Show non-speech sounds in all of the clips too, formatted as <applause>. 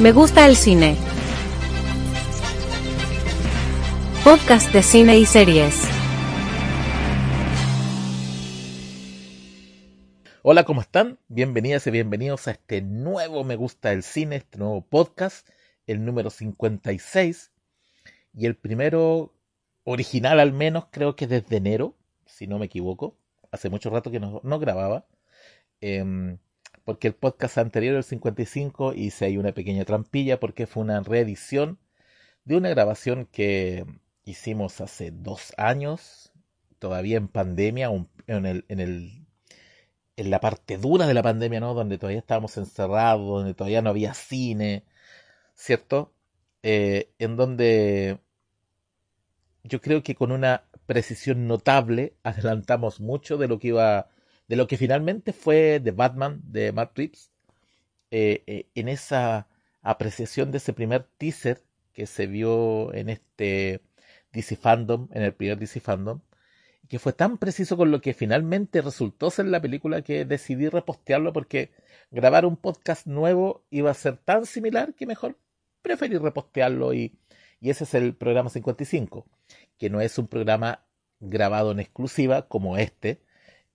Me gusta el cine. Podcast de cine y series. Hola, ¿cómo están? Bienvenidas y bienvenidos a este nuevo Me gusta el cine, este nuevo podcast, el número 56 y el primero original al menos creo que desde enero, si no me equivoco. Hace mucho rato que no, no grababa. Em, porque el podcast anterior, el 55, hice ahí una pequeña trampilla porque fue una reedición de una grabación que hicimos hace dos años, todavía en pandemia, en, el, en, el, en la parte dura de la pandemia, ¿no? Donde todavía estábamos encerrados, donde todavía no había cine, ¿cierto? Eh, en donde yo creo que con una precisión notable adelantamos mucho de lo que iba de lo que finalmente fue The Batman de Matt Reeves, eh, eh, en esa apreciación de ese primer teaser que se vio en este DC Fandom, en el primer DC Fandom, que fue tan preciso con lo que finalmente resultó ser la película que decidí repostearlo porque grabar un podcast nuevo iba a ser tan similar que mejor preferí repostearlo y, y ese es el programa 55, que no es un programa grabado en exclusiva como este,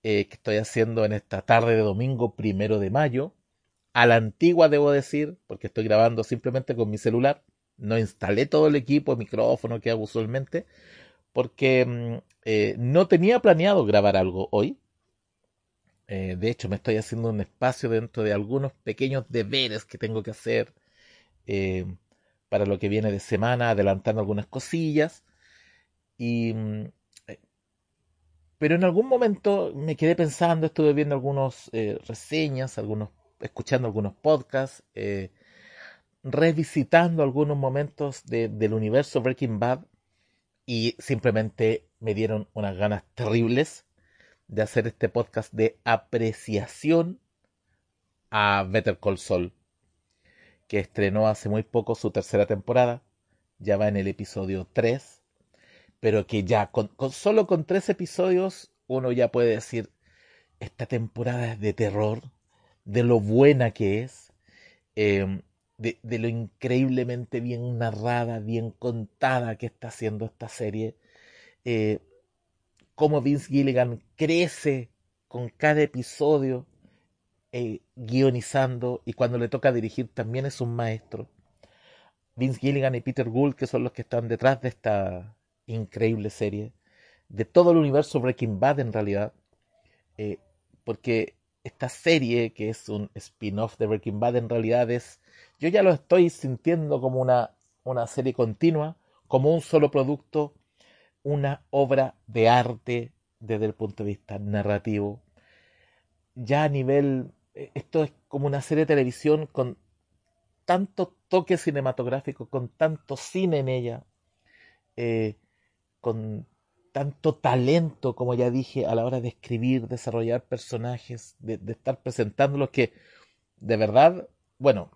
eh, que estoy haciendo en esta tarde de domingo primero de mayo. A la antigua debo decir, porque estoy grabando simplemente con mi celular. No instalé todo el equipo, el micrófono que hago usualmente, porque mm, eh, no tenía planeado grabar algo hoy. Eh, de hecho, me estoy haciendo un espacio dentro de algunos pequeños deberes que tengo que hacer para lo que viene de semana, adelantando algunas cosillas. Y mm, pero en algún momento me quedé pensando, estuve viendo algunas eh, reseñas, algunos, escuchando algunos podcasts, eh, revisitando algunos momentos del universo Breaking Bad y simplemente me dieron unas ganas terribles de hacer este podcast de apreciación a Better Call Saul, que estrenó hace muy poco su tercera temporada, ya va en el episodio 3 pero que ya con, solo con tres episodios uno ya puede decir, esta temporada es de terror, de lo buena que es, em, de, lo increíblemente bien narrada, bien contada que está haciendo esta serie, eh, cómo Vince Gilligan crece con cada episodio eh, guionizando y cuando le toca dirigir también es un maestro. Vince Gilligan y Peter Gould, que son los que están detrás de esta, increíble serie, de todo el universo Breaking Bad en realidad, eh, porque esta serie, que es un spin-off de Breaking Bad, en realidad es, yo ya lo estoy sintiendo como una, una serie continua, como un solo producto, una obra de arte desde el punto de vista narrativo. Ya a nivel, eh, esto es como una serie de televisión con tanto toque cinematográfico, con tanto cine en ella, eh, con tanto talento, como ya dije, a la hora de escribir, desarrollar personajes, de, estar presentándolos que de verdad, bueno,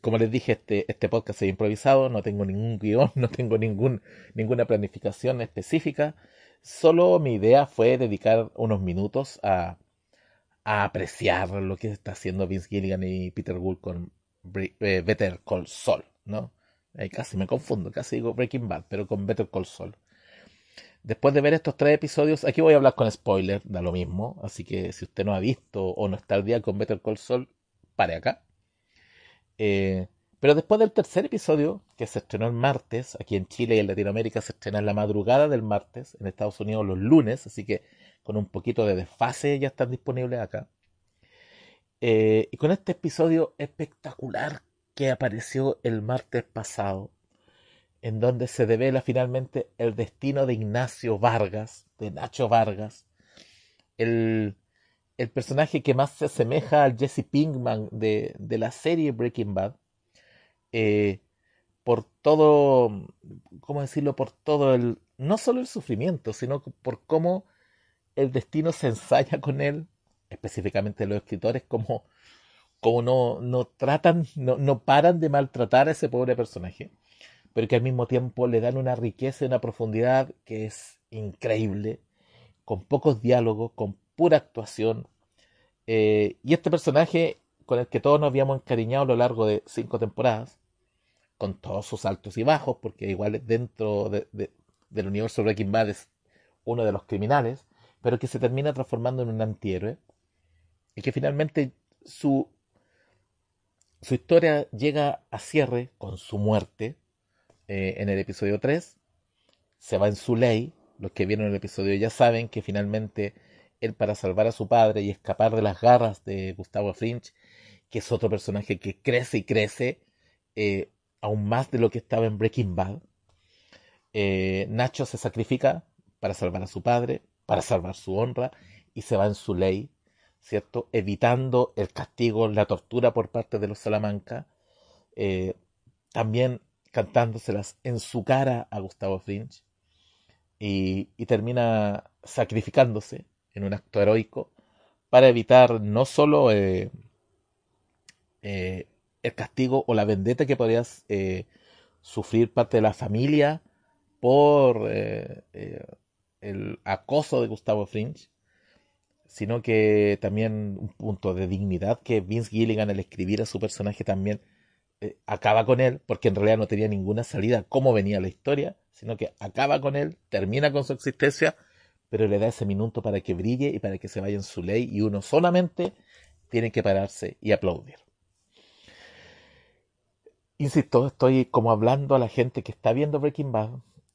como les dije, este, este podcast es improvisado, no tengo ningún guion, <laughs> no tengo ningún, ninguna planificación específica, solo mi idea fue dedicar unos minutos a, a apreciar lo que está haciendo Vince Gilligan y Peter Gould con eh, Better Call Saul, ¿no? casi me confundo, casi digo Breaking Bad, pero con Better Call Saul. Después de ver estos tres episodios, aquí voy a hablar con spoiler, da lo mismo, así que si usted no ha visto o no está al día con Better Call Saul, pare acá. Eh, pero después del tercer episodio, que se estrenó el martes, aquí en Chile y en Latinoamérica se estrena en la madrugada del martes, en Estados Unidos los lunes, así que con un poquito de desfase ya están disponibles acá. Eh, y con este episodio espectacular que apareció el martes pasado, en donde se devela finalmente el destino de Ignacio Vargas, de Nacho Vargas, el, el personaje que más se asemeja al Jesse Pinkman de, de la serie Breaking Bad, eh, por todo, ¿cómo decirlo? Por todo el, no solo el sufrimiento, sino por cómo el destino se ensaya con él, específicamente los escritores, como, como no, no tratan, no, no paran de maltratar a ese pobre personaje pero que al mismo tiempo le dan una riqueza y una profundidad que es increíble, con pocos diálogos, con pura actuación. Eh, y este personaje, con el que todos nos habíamos encariñado a lo largo de cinco temporadas, con todos sus altos y bajos, porque igual dentro del universo Breaking Bad es uno de los criminales, pero que se termina transformando en un antihéroe, y que finalmente su, su historia llega a cierre con su muerte eh, en el episodio 3, se va en su ley, los que vieron el episodio ya saben que finalmente él para salvar a su padre y escapar de las garras de Gustavo Fringe, que es otro personaje que crece y crece, eh, aún más de lo que estaba en Breaking Bad, eh, Nacho se sacrifica para salvar a su padre, para salvar su honra, y se va en su ley, ¿cierto? Evitando el castigo, la tortura por parte de los Salamanca, también cantándoselas en su cara a Gustavo Fringe, y, termina sacrificándose en un acto heroico para evitar no solo eh, eh, el castigo o la vendetta que podrías sufrir parte de la familia por el acoso de Gustavo Fringe, sino que también un punto de dignidad que Vince Gilligan al escribir a su personaje también eh, acaba con él, porque en realidad no tenía ninguna salida cómo venía la historia, sino que acaba con él, termina con su existencia, pero le da ese minuto para que brille y para que se vaya en su ley y uno solamente tiene que pararse y aplaudir. Insisto, estoy como hablando a la gente que está viendo Breaking Bad,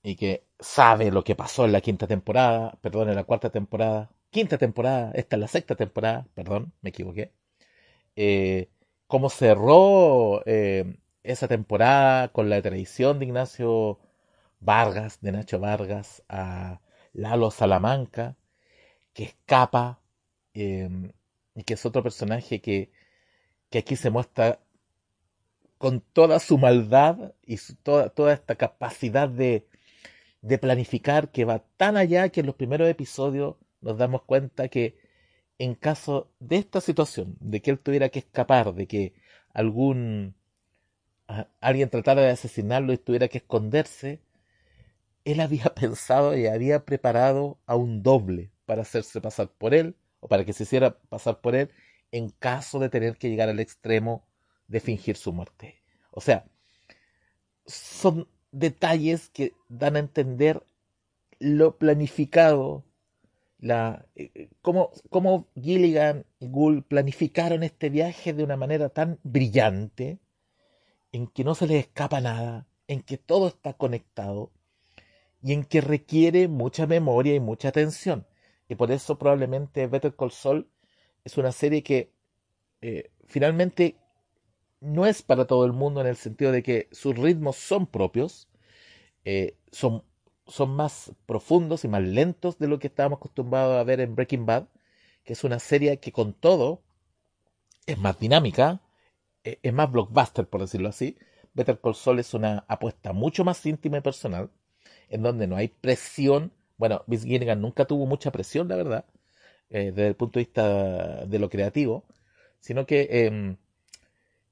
y que sabe lo que pasó en la quinta temporada, perdón, en la cuarta temporada, quinta temporada, esta es la sexta temporada, perdón, me equivoqué, eh, cómo cerró eh, esa temporada con la traición de Ignacio Vargas, de Nacho Vargas, a Lalo Salamanca, que escapa em, y que es otro personaje que, que aquí se muestra con toda su maldad y toda, toda esta capacidad de, de planificar que va tan allá que en los primeros episodios nos damos cuenta que en caso de esta situación, de que él tuviera que escapar, de que algún alguien tratara de asesinarlo y tuviera que esconderse, él había <laughs> pensado y había preparado a un doble para hacerse pasar por él o para que se hiciera pasar por él en caso de tener que llegar al extremo de fingir su muerte. O sea, son detalles que dan a entender lo planificado, la, eh, cómo, cómo Gilligan y Gould planificaron este viaje de una manera tan brillante, en que no se les escapa nada, en que todo está conectado y en que requiere mucha memoria y mucha atención. Y por eso probablemente Better Call Saul es una serie que eh, finalmente no es para todo el mundo en el sentido de que sus ritmos son propios, eh, son, son más profundos y más lentos de lo que estábamos acostumbrados a ver en Breaking Bad, que es una serie que con todo es más dinámica, eh, es más blockbuster, por decirlo así. Better Call Saul es una apuesta mucho más íntima y personal, en donde no hay presión. Bueno, Vince Gilligan nunca tuvo mucha presión, la verdad, eh, desde el punto de vista de lo creativo, sino que em,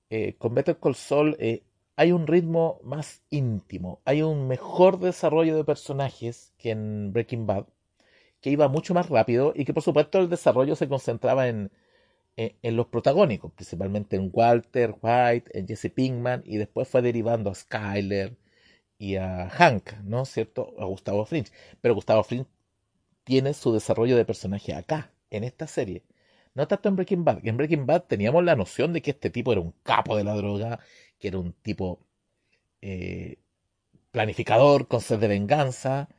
eh, con Better Call Saul eh, hay un ritmo más íntimo, hay un mejor desarrollo de personajes que en Breaking Bad, que iba mucho más rápido y que por supuesto el desarrollo se concentraba en, en, los protagónicos, principalmente en Walter White, en Jesse Pinkman y después fue derivando a Skyler y a Hank, ¿no cierto? A Gustavo Fringe. Pero Gustavo Fringe tiene su desarrollo de personaje acá, en esta serie. No tanto en Breaking Bad. En Breaking Bad teníamos la noción de que este tipo era un capo de la droga, era un tipo eh, planificador, con sed de venganza,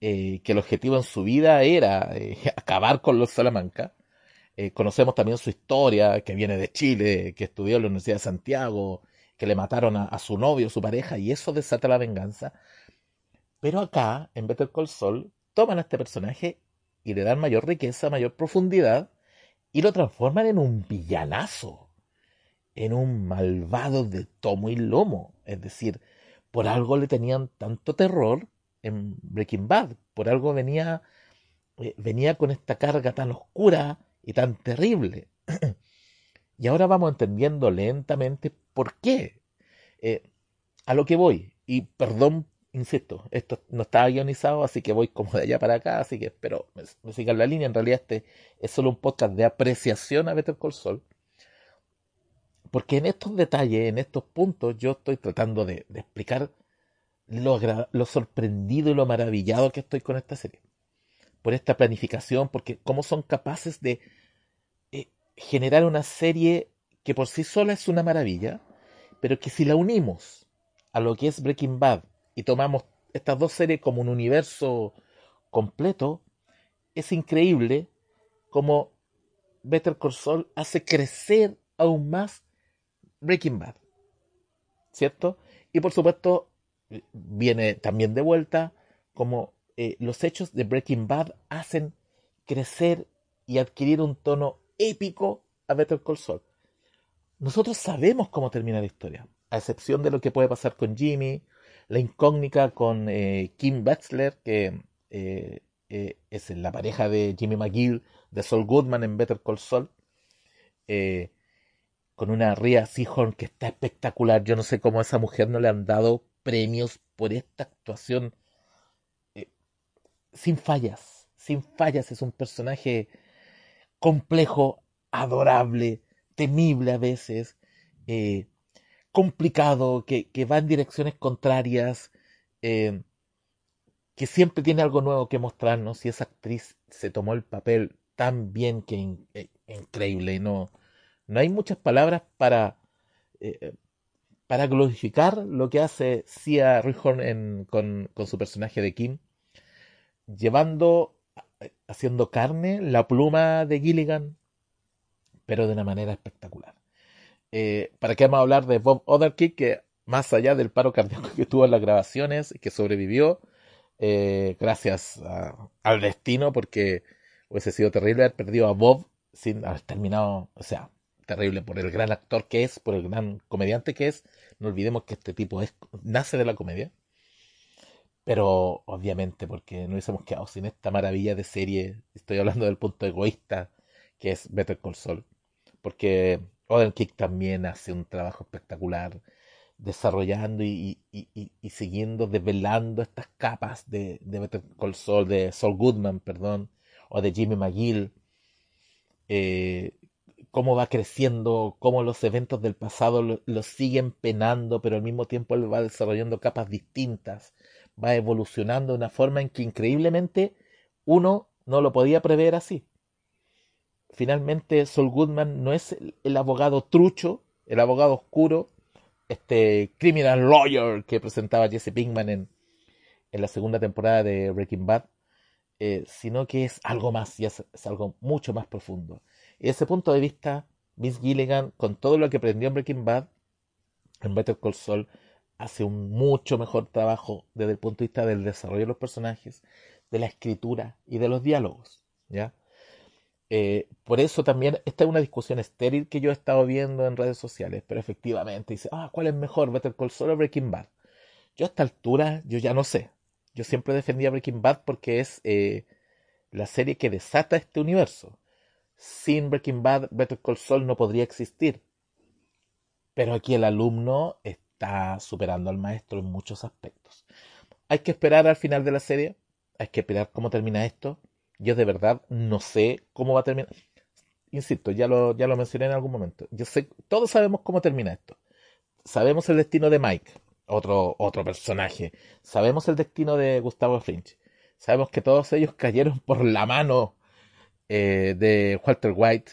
eh, que el objetivo en su vida era eh, <laughs> acabar con los Salamanca. conocemos también su historia, que viene de Chile, que estudió en la Universidad de Santiago, que le mataron a, a su novio, su pareja, y eso desata la venganza. Pero acá, en Better Call Saul, toman a este personaje y le dan mayor riqueza, mayor profundidad, y lo transforman en un villanazo, en un malvado de tomo y lomo. Es decir, por algo le tenían tanto terror en Breaking Bad, por algo venía, eh, venía con esta carga tan oscura y tan terrible. <clears throat> y ahora vamos entendiendo lentamente por qué. Eh, a lo que voy, y perdón insisto, esto no estaba guionizado, así que voy como de allá para acá, así que espero me, sigan la línea. En realidad este es solo un podcast de apreciación a Better Call Saul. Porque en estos detalles, en estos puntos, yo estoy tratando de, explicar lo, lo, sorprendido y lo maravillado que estoy con esta serie. Por esta planificación, porque cómo son capaces de eh, generar una serie que por sí sola es una maravilla, pero que si la unimos a lo que es Breaking Bad y tomamos estas dos series como un universo completo, es increíble cómo Better Call Saul hace crecer aún más Breaking Bad. ¿Cierto? Y por supuesto, viene también de vuelta como eh, los hechos de Breaking Bad hacen crecer y adquirir un tono épico a Better Call Saul. Nosotros sabemos cómo termina la historia, a excepción de lo que puede pasar con Jimmy, la incógnita con eh, Kim Bexler, que eh, es la pareja de Jimmy McGill, de Saul Goodman en Better Call Saul, con una Ria Seahorn que está espectacular. Yo no sé cómo a esa mujer no le han dado premios por esta actuación eh, sin fallas, sin fallas. Es un personaje complejo, adorable, temible a veces, eh, complicado, que, va en direcciones contrarias, eh, que siempre tiene algo nuevo que mostrarnos y esa actriz se tomó el papel tan bien que increíble. No, no hay muchas palabras para, para glorificar lo que hace Sia Rihorn con, su personaje de Kim, llevando, haciendo carne la pluma de Gilligan, pero de una manera espectacular. Eh, ¿Para qué vamos a hablar de Bob Otherkick, que más allá del paro cardíaco que tuvo en las grabaciones, y que sobrevivió, eh, gracias al destino, porque hubiese sido terrible haber perdido a Bob sin haber terminado, o sea, terrible por el gran actor que es, por el gran comediante que es. No olvidemos que este tipo es, nace de la comedia. Pero obviamente porque no hubiésemos quedado sin esta maravilla de serie. Estoy hablando del punto egoísta que es Better Call Saul. Porque Kick también hace un trabajo espectacular desarrollando y, siguiendo, develando estas capas de, de Better Call Saul, de Saul Goodman, perdón, o de Jimmy McGill. Eh, cómo va creciendo, cómo los eventos del pasado lo, siguen penando, pero al mismo tiempo él va desarrollando capas distintas, va evolucionando de una forma en que increíblemente uno no lo podía prever así. Finalmente, Sol Goodman no es el, abogado trucho, el abogado oscuro, este criminal lawyer que presentaba Jesse Pinkman en, en la segunda temporada de Breaking Bad, eh, sino que es algo más y es algo mucho más profundo ese punto de vista, Vince Gilligan, con todo lo que aprendió en Breaking Bad, en Better Call Saul, hace un mucho mejor trabajo desde el punto de vista del desarrollo de los personajes, de la escritura y de los diálogos. ¿ya? Eh, por eso también, esta es una discusión estéril que yo he estado viendo en redes sociales, pero efectivamente dice, ah, ¿cuál es mejor, Better Call Saul o Breaking Bad? Yo a esta altura, yo ya no sé. Yo siempre defendía Breaking Bad porque es eh, la serie que desata este universo sin Breaking Bad, Better Call Saul no podría existir. Pero aquí el alumno está superando al maestro en muchos aspectos. Hay que esperar al final de la serie, hay que esperar cómo termina esto. Yo de verdad no sé cómo va a terminar. Insisto, ya lo, ya lo mencioné en algún momento. Yo sé, todos sabemos cómo termina esto. Sabemos el destino de Mike, otro, otro personaje. Sabemos el destino de Gustavo Fringe. Sabemos que todos ellos <laughs> cayeron por la mano eh, de Walter White.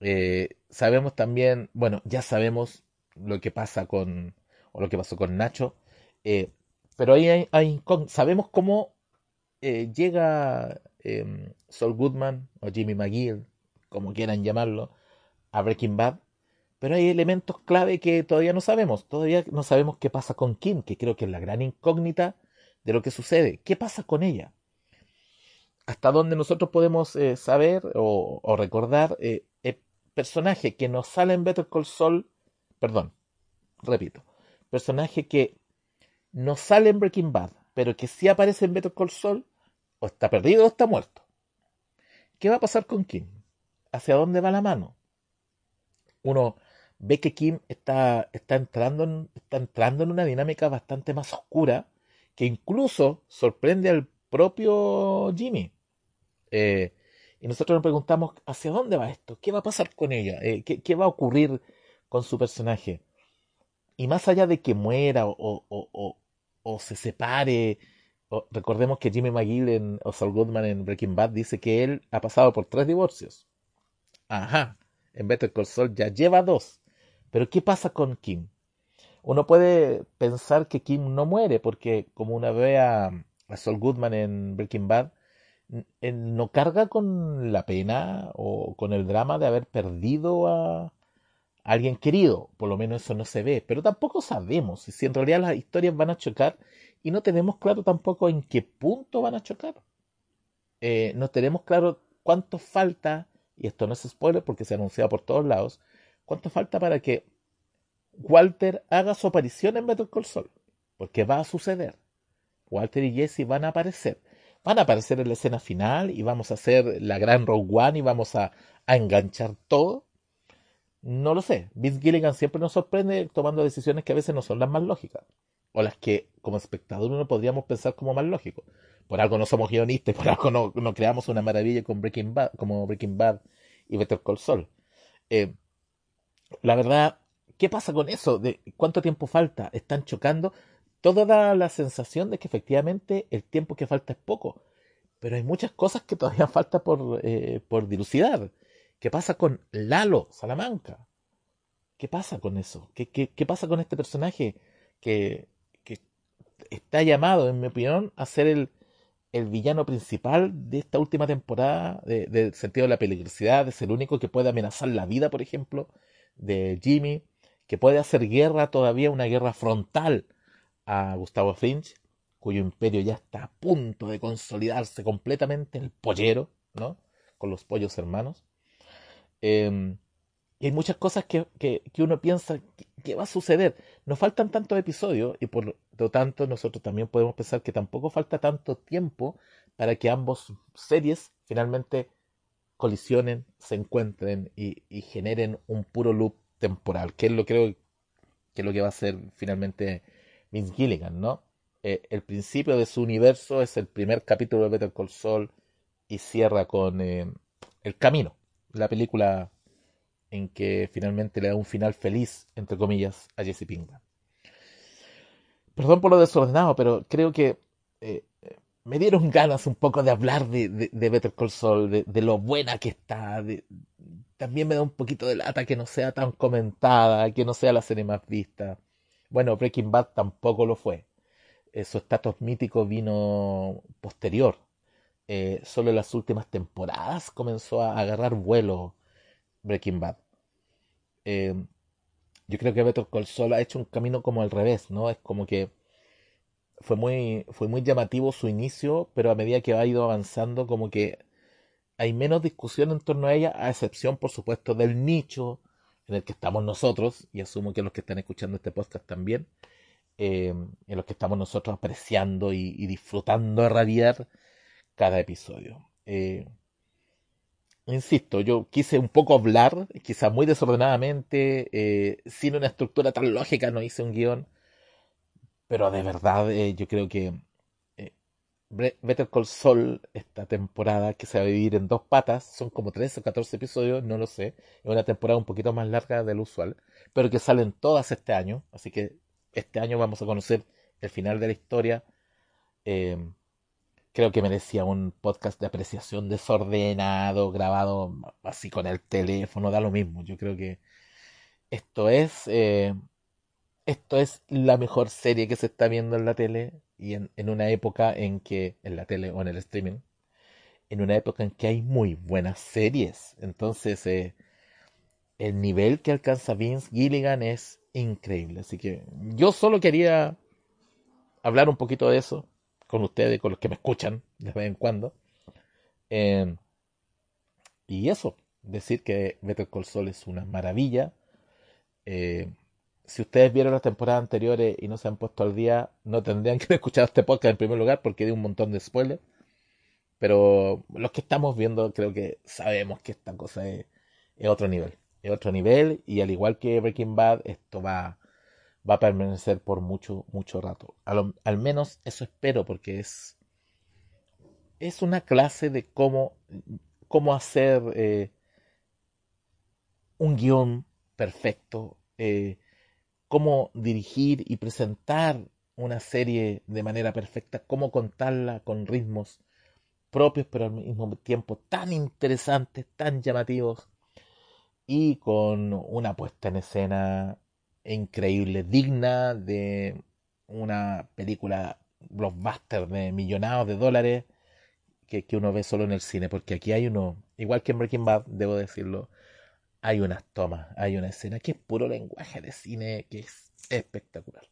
Eh, sabemos también, bueno, ya sabemos lo que pasa con, o lo que pasó con Nacho, eh, pero ahí hay, sabemos cómo llega em, Saul Goodman o Jimmy McGill, como quieran llamarlo, a Breaking Bad, pero hay elementos clave que todavía no sabemos, todavía no sabemos qué pasa con Kim, que creo que es la gran incógnita de lo que sucede, qué pasa con ella hasta donde nosotros podemos eh, saber o, recordar eh, el personaje que nos sale en Better Call Saul, perdón, repito, personaje que no sale en Breaking Bad, pero que sí aparece en Better Call Saul, o está perdido o está muerto. ¿Qué va a pasar con Kim? ¿Hacia dónde va la mano? Uno ve que Kim está, está, entrando en, está entrando en una dinámica bastante más oscura que incluso sorprende al propio Jimmy. Eh, y nosotros nos preguntamos, ¿hacia dónde va esto? ¿Qué va a pasar con ella? Eh, ¿qué, va a ocurrir con su personaje. Y más allá de que muera o, o, o, o se separe, recordemos que Jimmy McGill en, o Saul Goodman en Breaking Bad dice que él ha pasado por tres divorcios. Ajá, en Better Call Saul ya lleva dos. Pero ¿qué pasa con Kim? Uno puede pensar que Kim no muere porque como una ve a, a Goodman en Breaking Bad, no carga con la pena o con el drama de haber perdido a, alguien querido, por lo menos eso no se ve, pero tampoco sabemos si en realidad las historias van a chocar y no tenemos claro tampoco en qué punto van a chocar. Eh, no tenemos claro cuánto falta, y esto no es spoiler porque se ha anunciado por todos lados, cuánto falta para que Walter haga su aparición en Metal Call Saul, porque va a suceder. Walter y Jesse van a aparecer. Van a aparecer en la escena final y vamos a hacer la gran Rogue One y vamos a, enganchar todo no lo sé. Vince Gilligan siempre nos sorprende tomando decisiones que a veces no son las más lógicas. O las que como espectador no podríamos pensar como más lógico. Por algo no somos guionistas, por algo no, creamos una maravilla con Breaking Bad, como Breaking Bad y Better Call Saul. Eh, la verdad, ¿qué pasa con eso? ¿De ¿Cuánto tiempo falta? ¿Están chocando? Todo da la sensación de que efectivamente el tiempo que falta es poco. Pero hay muchas cosas que todavía <laughs> falta por, eh, por dilucidar. ¿Qué pasa con Lalo Salamanca? ¿Qué pasa con eso? ¿Qué, pasa con este personaje que, está llamado, en mi opinión, a ser el, el villano principal de esta última temporada, del de sentido de la peligrosidad, ser el único que puede amenazar la vida, por ejemplo, de Jimmy, que puede hacer guerra todavía, una guerra frontal a Gustavo Finch, cuyo imperio ya está a punto de consolidarse completamente, el pollero, ¿no? Con los pollos hermanos. Em, y hay muchas cosas que, que, uno piensa que, va a suceder. Nos faltan tantos episodios y por lo tanto nosotros también podemos pensar que tampoco falta tanto tiempo para que ambos series finalmente colisionen, se encuentren y, y generen un puro loop temporal, que es lo creo que es lo que va a hacer finalmente Vince Gilligan, ¿no? Eh, el principio de su universo es el primer capítulo de Better Call Saul y cierra con eh, El Camino, la película en que finalmente le da un final feliz, entre comillas, a Jesse Pinkman. Perdón por lo desordenado, pero creo que eh, me dieron ganas un poco de hablar de, de, Better Call Saul, de, lo buena que está. también me da un poquito de lata que no sea tan comentada, que no sea la serie más vista. Bueno, Breaking Bad tampoco lo fue. su estatus mítico vino posterior eh, solo en las últimas temporadas comenzó a agarrar vuelo Breaking Bad. Eh, yo creo que Better Call ha hecho un camino como al revés, ¿no? Es como que fue muy, fue muy llamativo su inicio, pero a medida que ha ido avanzando, como que hay menos discusión en torno a ella, a excepción, por supuesto, del nicho en el que estamos nosotros, y asumo que los que están escuchando este podcast también, eh, en los que estamos nosotros apreciando y, y disfrutando a rabiar cada episodio. Eh, insisto, yo quise un poco hablar, quizá muy desordenadamente, eh, sin una estructura tan lógica, no hice un guion, pero de verdad eh, yo creo que Better Call Saul, esta temporada que se va a vivir en dos patas, son como 13 o 14 episodios, no lo sé, es una temporada un poquito más larga de lo usual, pero que salen todas este año, así que este año vamos a conocer el final de la historia creo que merecía un podcast de apreciación desordenado, grabado así con el teléfono, da lo mismo. Yo creo que esto es eh, esto es la mejor serie que se está viendo en la tele y en, una época en que en la tele o en el streaming en una época en que hay muy buenas series entonces eh, el nivel que alcanza Vince Gilligan es increíble así que yo solo quería hablar un poquito de eso con ustedes, con los que me escuchan de vez en cuando. Em, y eso, decir que Better Call Saul es una maravilla. Eh, si ustedes vieron las temporadas anteriores y no se han puesto al día, no tendrían <laughs> que haber escuchado este podcast en primer lugar porque di un montón de spoilers. Pero los que estamos viendo creo que sabemos que esta cosa es, es otro nivel. Es otro nivel y al igual que Breaking Bad, esto va va a permanecer por mucho, mucho rato. Al, menos eso espero porque es, es una clase de cómo, cómo hacer eh, un guion perfecto eh, cómo dirigir y presentar una serie de manera perfecta, cómo contarla con ritmos propios, pero al mismo tiempo tan interesantes, tan llamativos, y con una puesta en escena increíble, digna de una película blockbuster de millonados de dólares que, que, uno ve solo en el cine, porque aquí hay uno, igual que en Breaking Bad, debo decirlo, hay unas tomas, hay una escena que es puro lenguaje de cine, que es espectacular.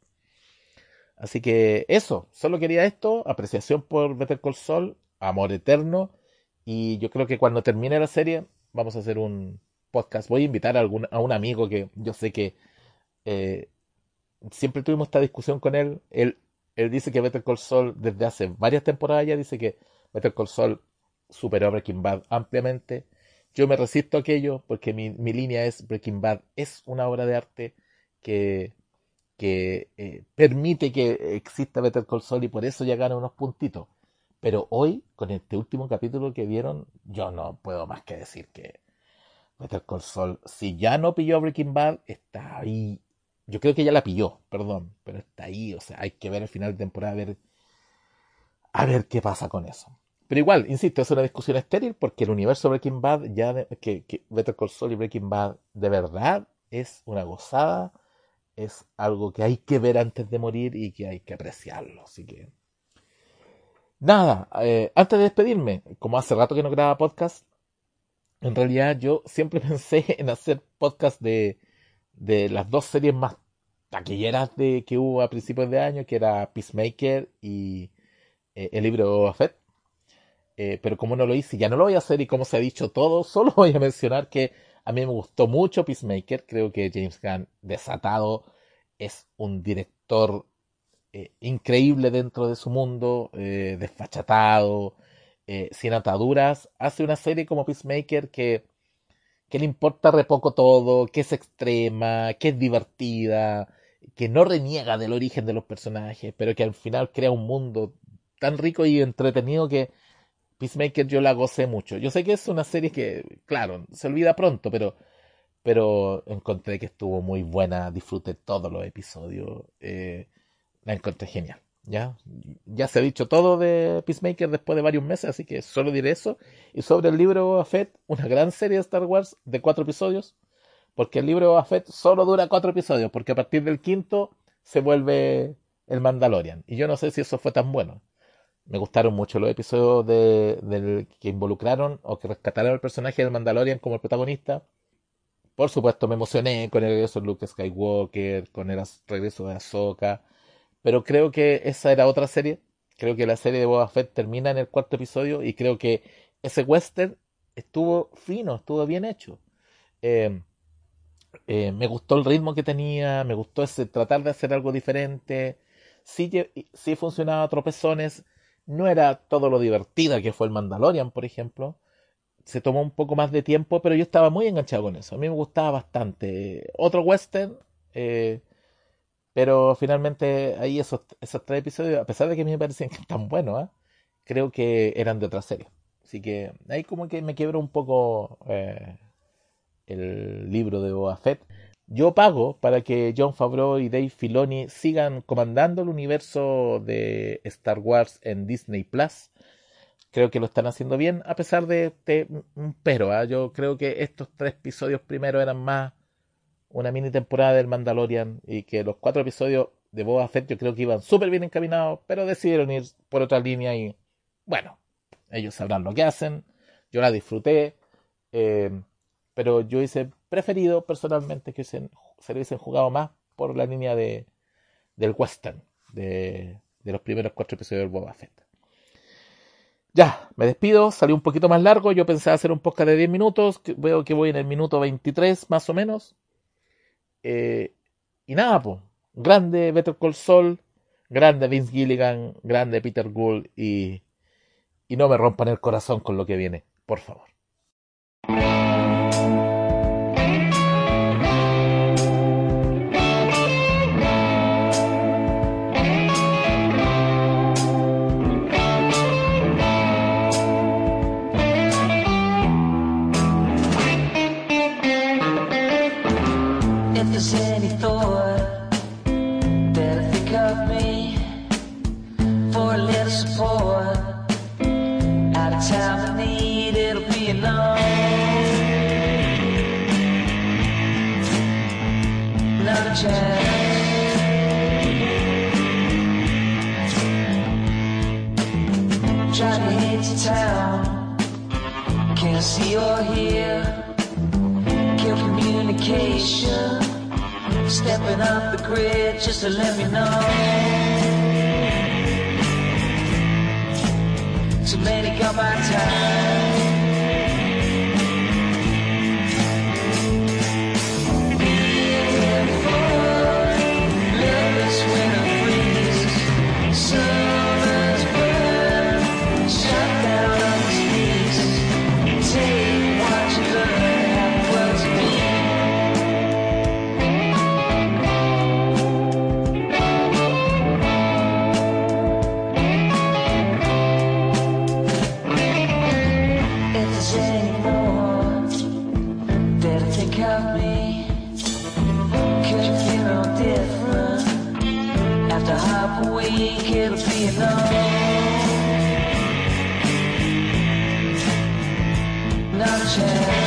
Así que eso, solo quería esto, apreciación por Better Call Saul, amor eterno, y yo creo que cuando termine la serie vamos a hacer un podcast. Voy a invitar a, algún, a un amigo que yo sé que eh, siempre tuvimos esta discusión con él. él. Él dice que Better Call Saul desde hace varias temporadas ya dice que Better Call Saul superó a Breaking Bad ampliamente. Yo me resisto a aquello porque mi, línea es Breaking Bad es una obra de arte que, que eh, permite que exista Better Call Saul y por eso ya gana unos puntitos. Pero hoy, con este último capítulo que vieron, yo no puedo más que decir que Better Call Saul, si ya no pilló Breaking Bad, está ahí yo creo que ya la pilló, perdón, pero está ahí, o sea, hay que ver el final de temporada, a ver, a ver qué pasa con eso. Pero igual, insisto, es una discusión estéril porque el universo Breaking Bad, ya que, que Better Call Saul y Breaking Bad de verdad es una gozada, es algo que hay que ver antes de morir y que hay que apreciarlo. Así que, nada, eh, antes de despedirme, como hace rato que no grababa podcast, en realidad yo siempre <laughs> pensé en hacer podcast de de las dos series más taquilleras de, que hubo a principios de año, que era Peacemaker y eh, el libro de Fett. Eh, pero como no lo hice, ya no lo voy a hacer y como se ha dicho todo, <laughs> solo voy a mencionar que a mí me gustó mucho Peacemaker. Creo que James Gunn, desatado, es un director eh, increíble dentro de su mundo, desfachatado, sin ataduras. Hace una serie como Peacemaker que que le importa re poco todo, que es extrema, que es divertida, que no reniega del origen de los personajes, pero que al final crea un mundo tan rico y entretenido que Peacemaker yo la gocé mucho. Yo sé que es una serie que, claro, se olvida pronto, pero, pero encontré que estuvo muy buena, disfruté todos los episodios, eh, la encontré genial. ¿ya? Ya se ha dicho todo de Peacemaker después de varios meses, así que solo diré eso. Y sobre el libro Fett, una gran serie de Star Wars de cuatro episodios, porque el libro Fett solo dura cuatro episodios, porque a partir del quinto se vuelve el Mandalorian. Y yo no sé si eso fue tan bueno. Me gustaron mucho los episodios de, que involucraron o que rescataron al personaje del Mandalorian como el protagonista. Por supuesto, me emocioné con el regreso de Luke Skywalker, con el regreso de Ahsoka pero creo que esa era otra serie. Creo que la serie de Boba Fett termina en el cuarto episodio y creo que ese western estuvo fino, estuvo bien hecho. Em, eh, me gustó el ritmo que tenía, me gustó ese tratar de hacer algo diferente. Sí, sí funcionaba a tropezones, no era todo lo divertida que fue el Mandalorian, por ejemplo. Se tomó un poco más de tiempo, pero yo estaba muy enganchado con eso. A mí me gustaba bastante. Otro western, eh, pero finalmente ahí esos, esos tres episodios, a pesar de que a mí me que están buenos, ¿eh? creo que eran de otra serie. Así que ahí como que me quiebra un poco eh, el libro de Boba Fett. Yo pago para que John Favreau y Dave Filoni sigan comandando el universo de Star Wars en Disney Plus. Creo que lo están haciendo bien, a pesar de, un pero. ¿eh? Yo creo que estos tres episodios primero eran más una mini temporada del Mandalorian y que los cuatro episodios de Boba Fett yo creo que iban súper bien encaminados, pero decidieron ir por otra línea y bueno, ellos sabrán lo que hacen, yo la disfruté, eh, pero yo hice preferido personalmente que se, se hubiesen jugado más por la línea de, del western, de, de los primeros cuatro episodios del Boba Fett. Ya, me despido, salió un poquito más largo, yo pensaba hacer un podcast de 10 minutos, veo que voy en el minuto 23 más o menos, eh, y nada, pues, grande Better Call Saul, grande Vince Gilligan, grande Peter Gould y, y no me rompan el corazón con lo que viene, por favor. Can't see or hear. Kill communication, stepping off the grid just to let me know. Too many got my time. Week, it'll be enough. Not a chance.